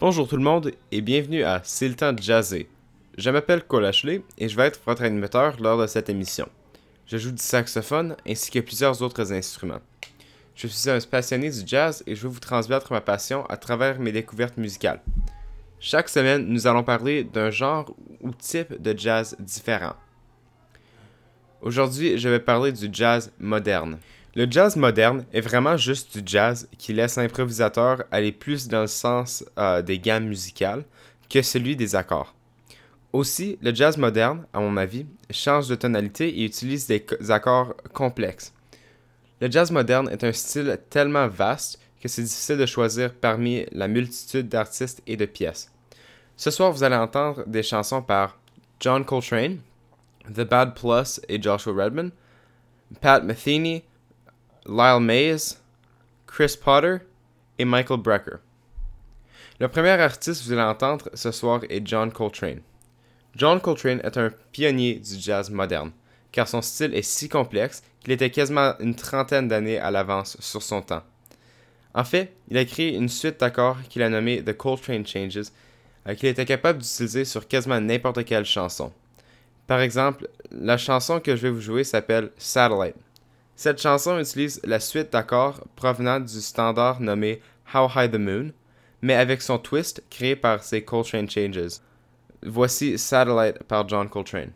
Bonjour tout le monde et bienvenue à C'est le temps de jazzer. Je m'appelle Cole Ashley et je vais être votre animateur lors de cette émission. Je joue du saxophone ainsi que plusieurs autres instruments. Je suis un passionné du jazz et je veux vous transmettre ma passion à travers mes découvertes musicales. Chaque semaine, nous allons parler d'un genre ou type de jazz différent. Aujourd'hui, je vais parler du jazz moderne. Le jazz moderne est vraiment juste du jazz qui laisse l'improvisateur aller plus dans le sens euh, des gammes musicales que celui des accords. Aussi, le jazz moderne, à mon avis, change de tonalité et utilise des accords complexes. Le jazz moderne est un style tellement vaste que c'est difficile de choisir parmi la multitude d'artistes et de pièces. Ce soir, vous allez entendre des chansons par John Coltrane, The Bad Plus et Joshua Redman, Pat Metheny, Lyle Mays, Chris Potter et Michael Brecker. Le premier artiste que vous allez entendre ce soir est John Coltrane. John Coltrane est un pionnier du jazz moderne, car son style est si complexe qu'il était quasiment une trentaine d'années à l'avance sur son temps. En fait, il a créé une suite d'accords qu'il a nommée The Coltrane Changes, euh, qu'il était capable d'utiliser sur quasiment n'importe quelle chanson. Par exemple, la chanson que je vais vous jouer s'appelle Satellite. Cette chanson utilise la suite d'accords provenant du standard nommé How High the Moon, mais avec son twist créé par ses Coltrane Changes. Voici Satellite par John Coltrane.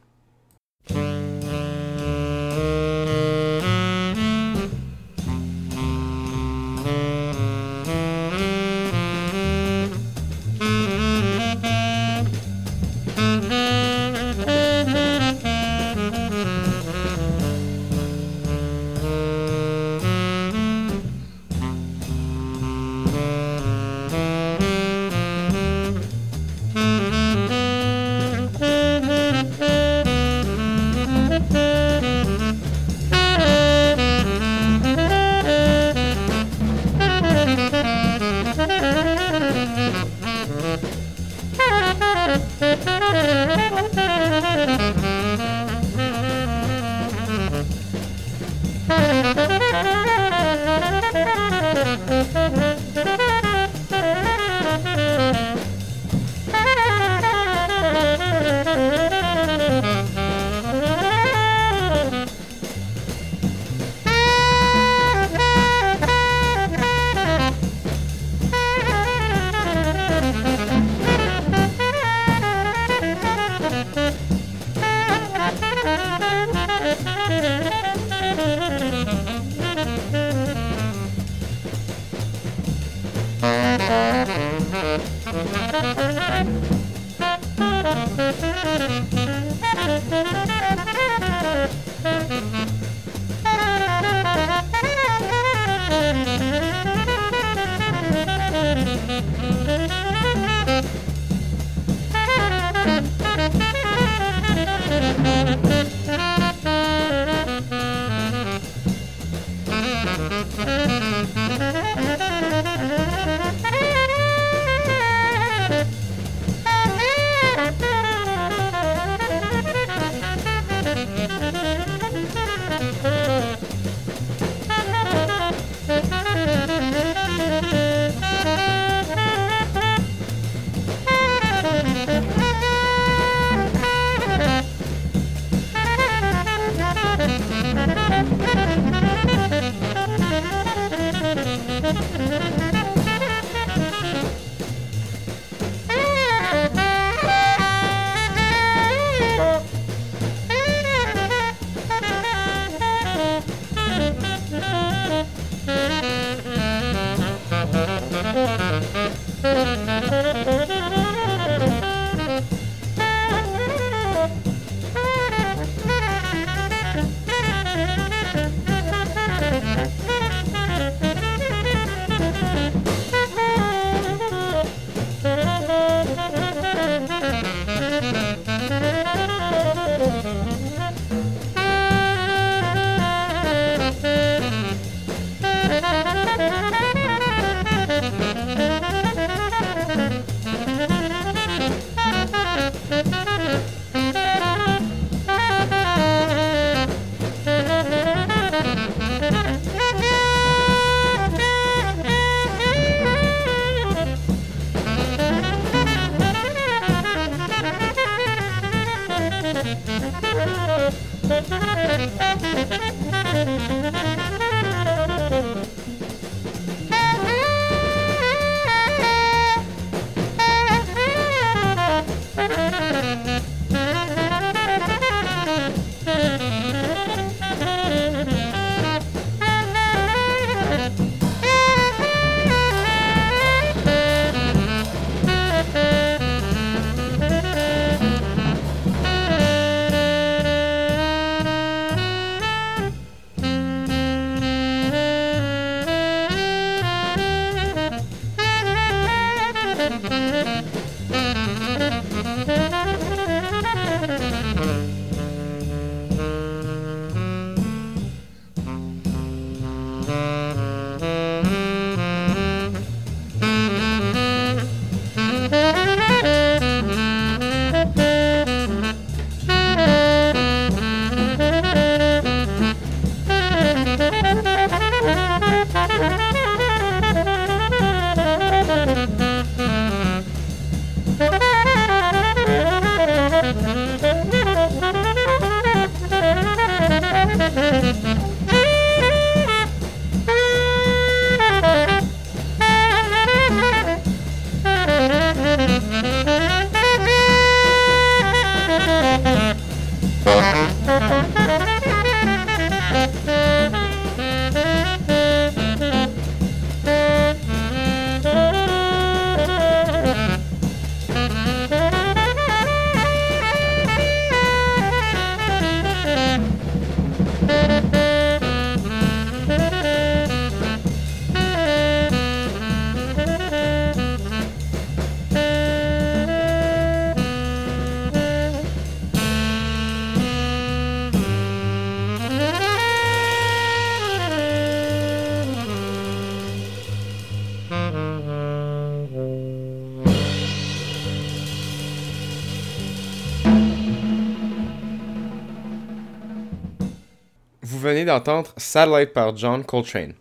Satellite par John Coltrane.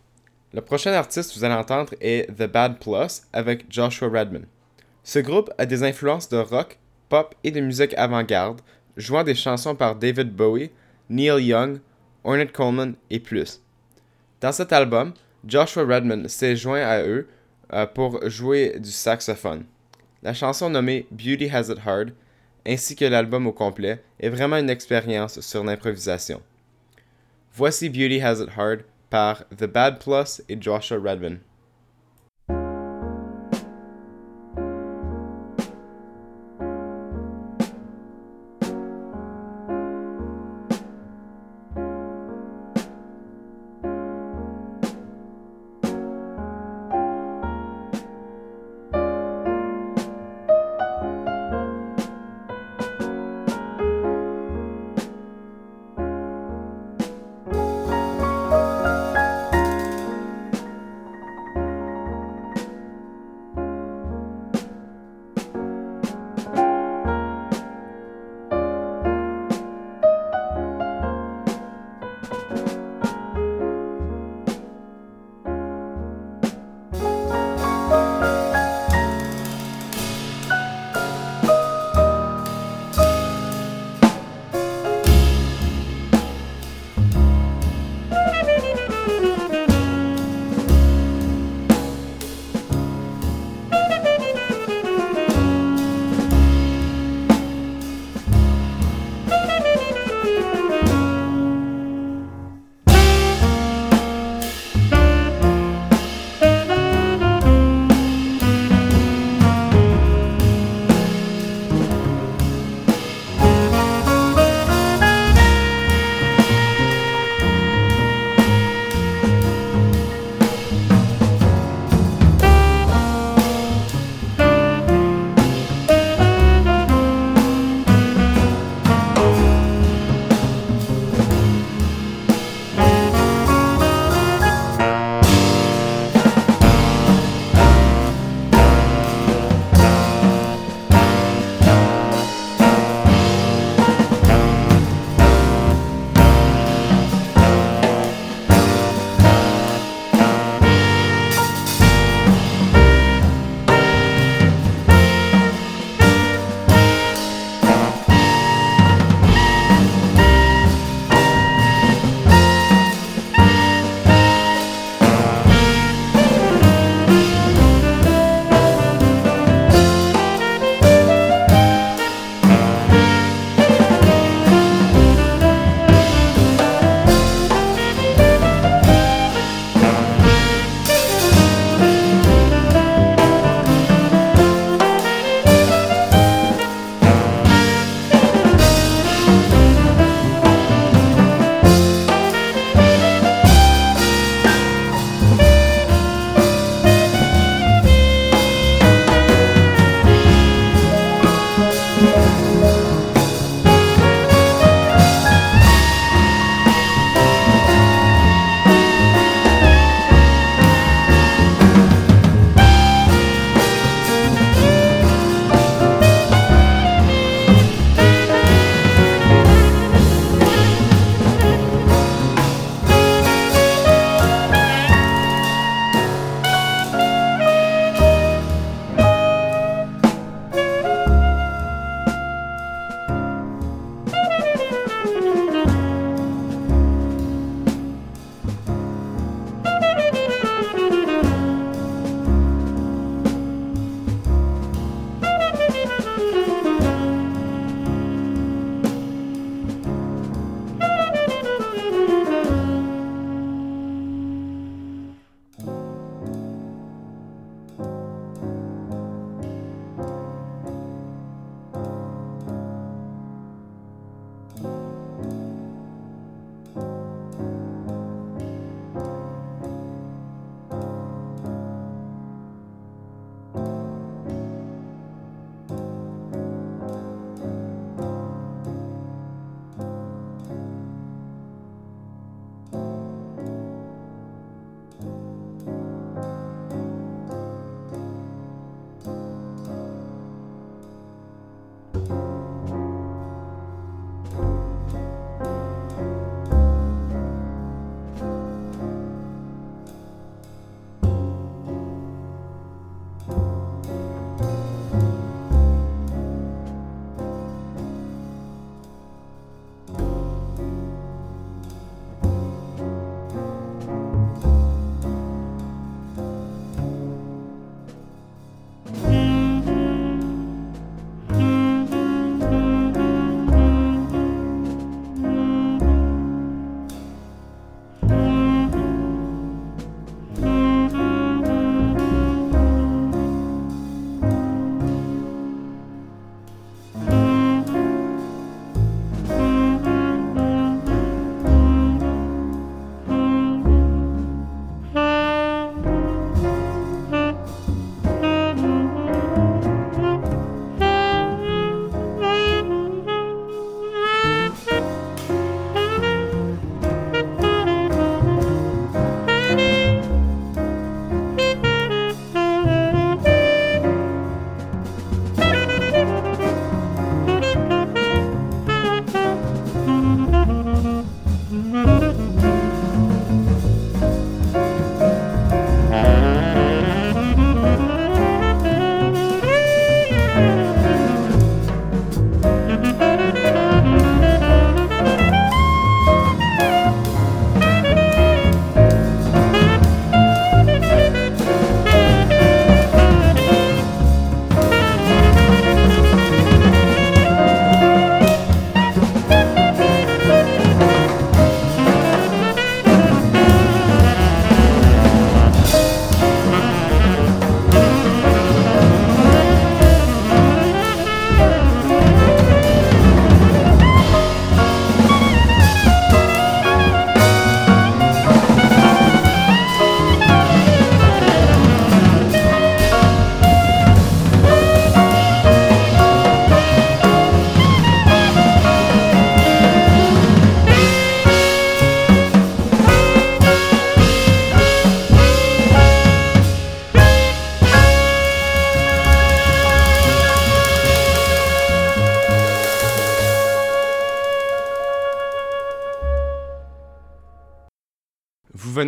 Le prochain artiste que vous allez entendre est The Bad Plus avec Joshua Redman. Ce groupe a des influences de rock, pop et de musique avant-garde, jouant des chansons par David Bowie, Neil Young, Ornette Coleman et plus. Dans cet album, Joshua Redman s'est joint à eux euh, pour jouer du saxophone. La chanson nommée Beauty Has It Hard, ainsi que l'album au complet, est vraiment une expérience sur l'improvisation. Voici Beauty Has It Hard par The Bad Plus et Joshua Redman.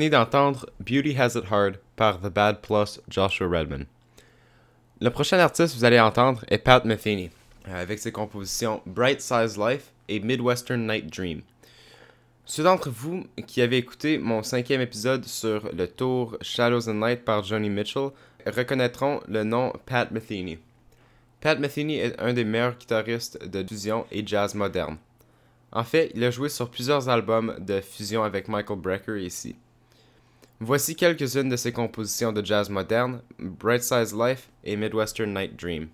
D'entendre Beauty Has It Hard par The Bad Plus Joshua Redman. Le prochain artiste que vous allez entendre est Pat Metheny, euh, avec ses compositions Bright Size Life et Midwestern Night Dream. Ceux d'entre vous qui avez écouté mon cinquième épisode sur le tour Shadows and Light par Johnny Mitchell reconnaîtront le nom Pat Metheny. Pat Metheny est un des meilleurs guitaristes de fusion et jazz moderne. En fait, il a joué sur plusieurs albums de fusion avec Michael Brecker ici. Voici quelques-unes de ses compositions de jazz moderne, Bright Size Life et Midwestern Night Dream.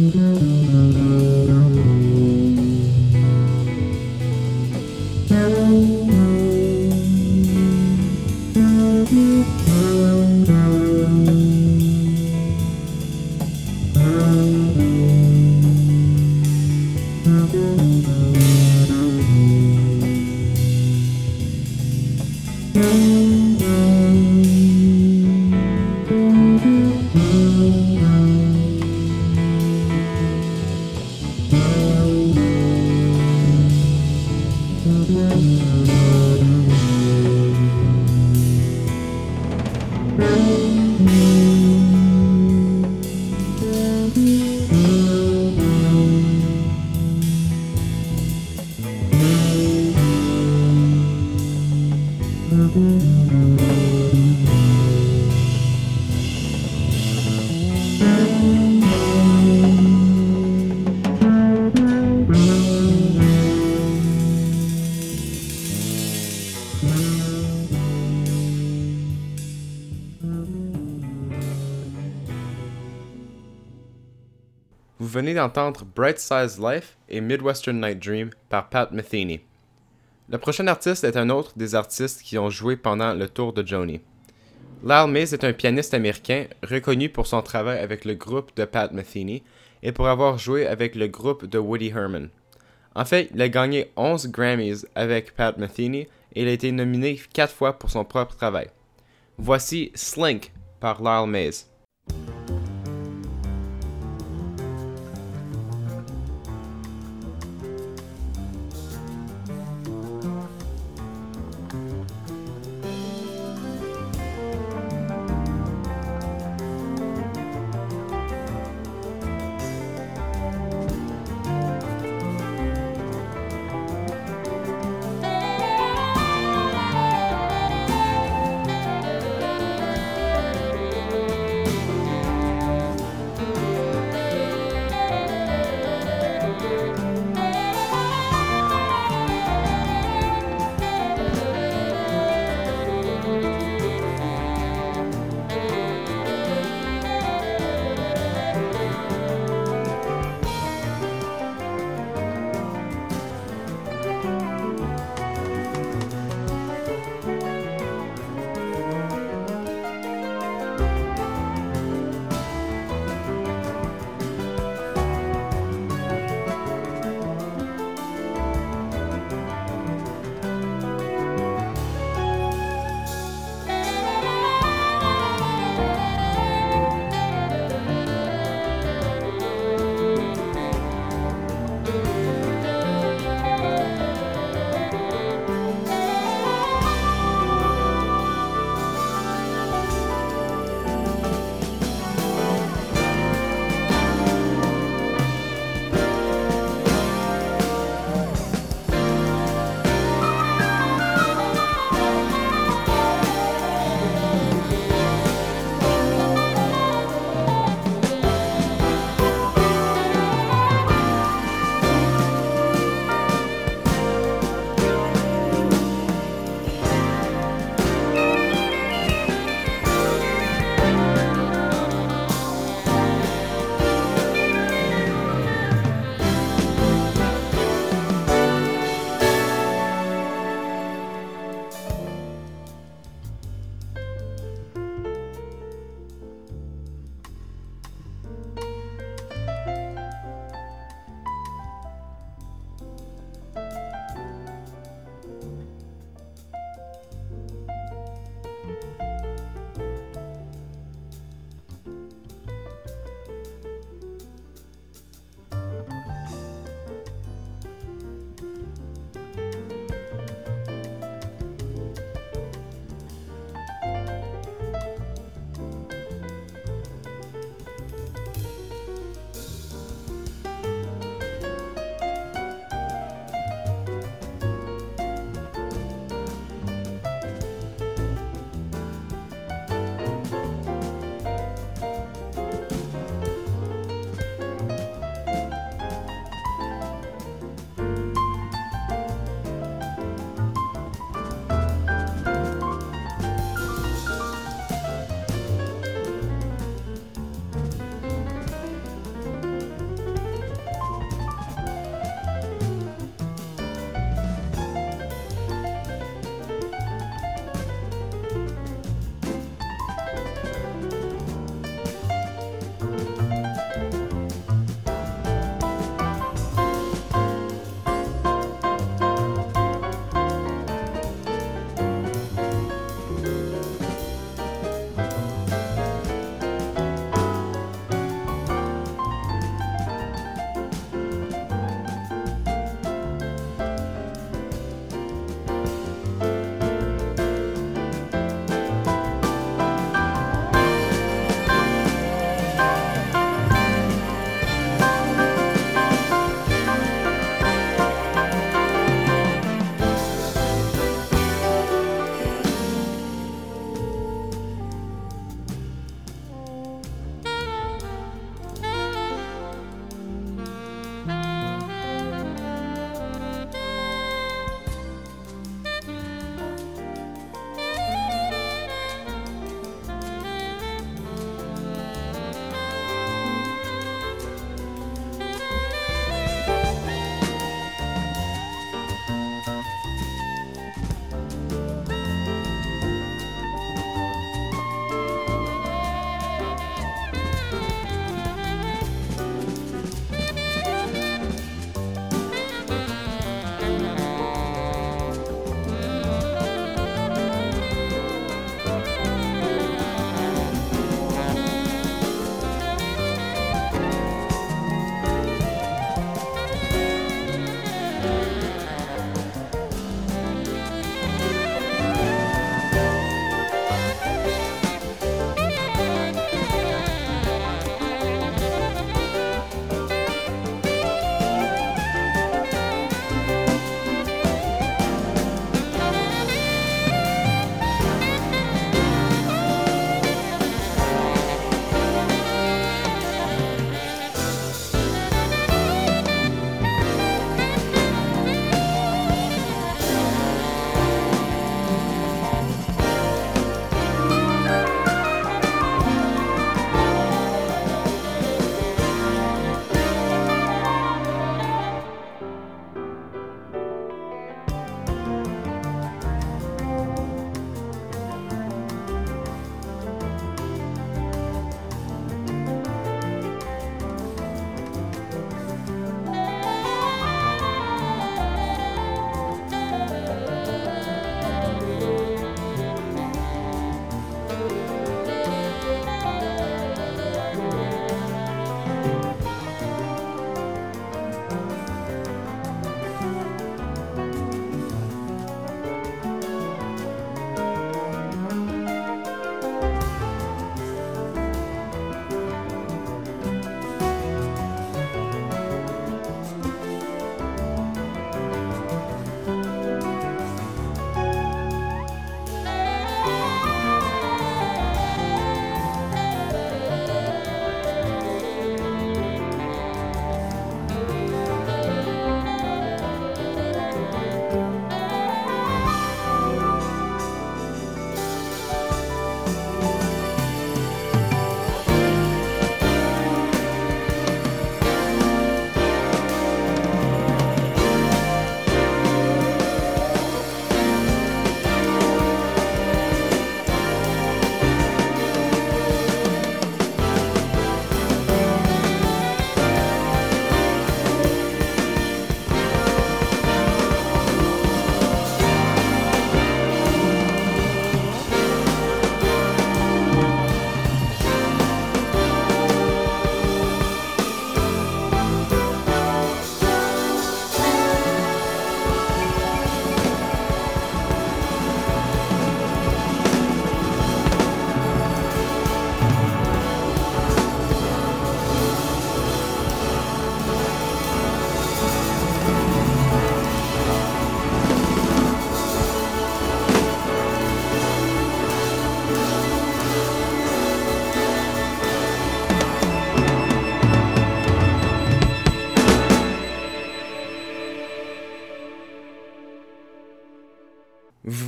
Mm-hmm. D'entendre Bright Size Life et Midwestern Night Dream par Pat Metheny. Le prochain artiste est un autre des artistes qui ont joué pendant le tour de Joni. Lyle Mays est un pianiste américain reconnu pour son travail avec le groupe de Pat Metheny et pour avoir joué avec le groupe de Woody Herman. En fait, il a gagné 11 Grammys avec Pat Metheny et il a été nominé 4 fois pour son propre travail. Voici Slink par Lyle Mays.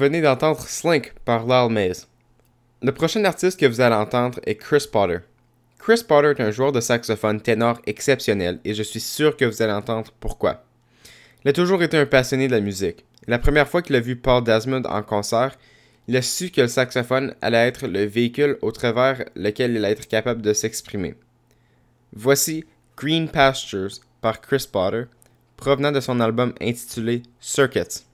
Venez d'entendre Slink par Lyle Mays. Le prochain artiste que vous allez entendre est Chris Potter. Chris Potter est un joueur de saxophone ténor exceptionnel et je suis sûr que vous allez entendre pourquoi. Il a toujours été un passionné de la musique. La première fois qu'il a vu Paul Desmond en concert, il a su que le saxophone allait être le véhicule au travers lequel il allait être capable de s'exprimer. Voici Green Pastures par Chris Potter, provenant de son album intitulé Circuits.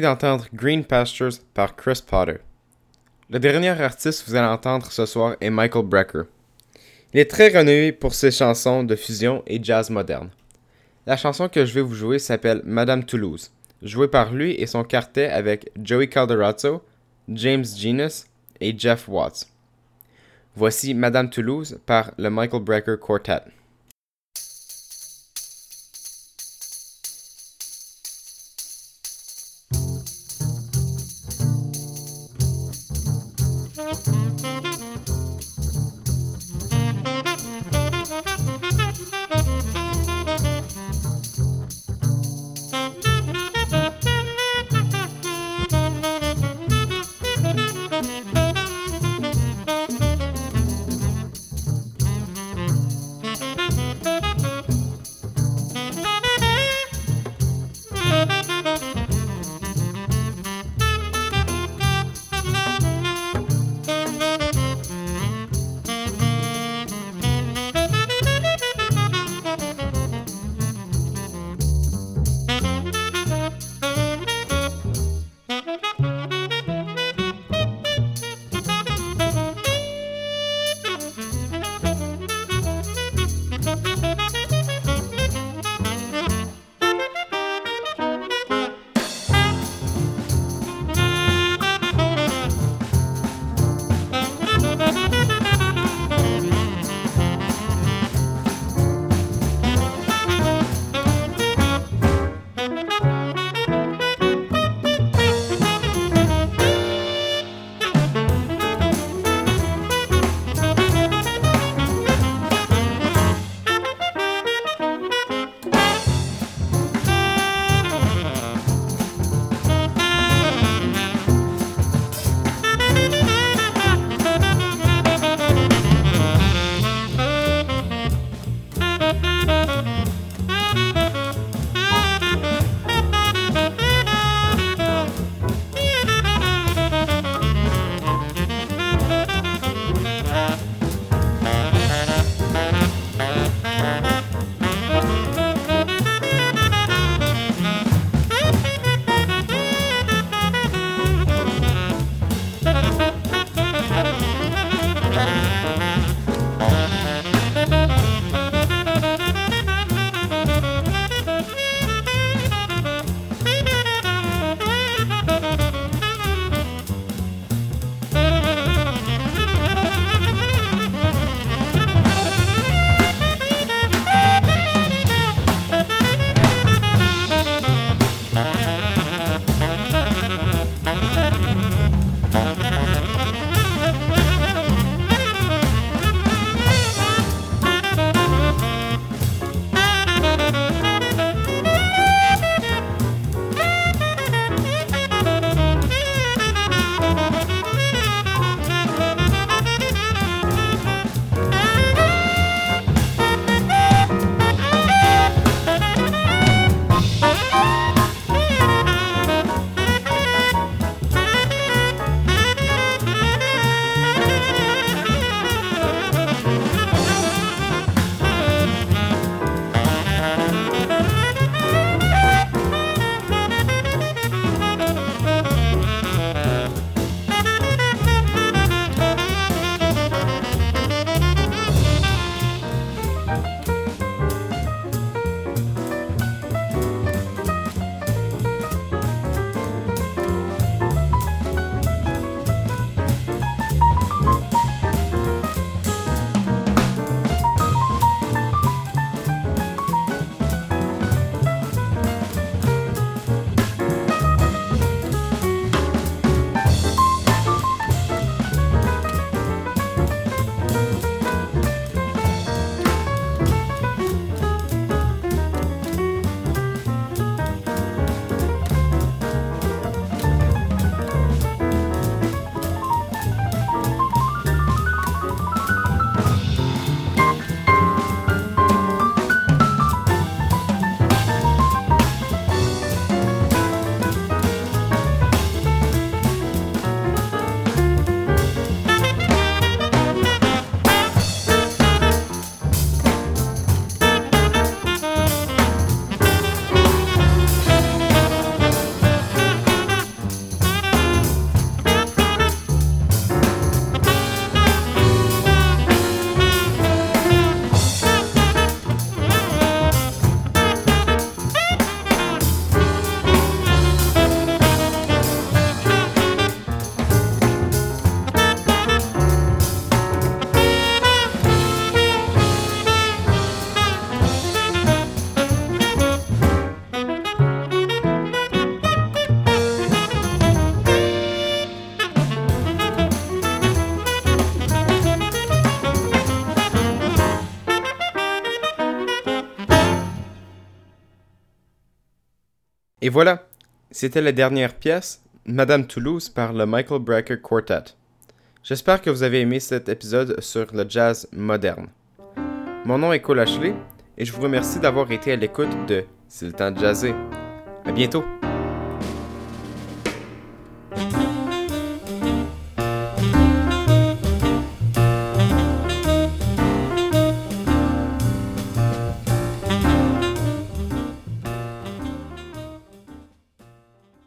D'entendre Green Pastures par Chris Potter. Le dernier artiste que vous allez entendre ce soir est Michael Brecker. Il est très renommé pour ses chansons de fusion et jazz moderne. La chanson que je vais vous jouer s'appelle Madame Toulouse, jouée par lui et son quartet avec Joey Calderazzo, James Genus et Jeff Watts. Voici Madame Toulouse par le Michael Brecker Quartet. Et voilà, c'était la dernière pièce, Madame Toulouse par le Michael Brecker Quartet. J'espère que vous avez aimé cet épisode sur le jazz moderne. Mon nom est Cole Ashley et je vous remercie d'avoir été à l'écoute de C'est le temps de. À bientôt!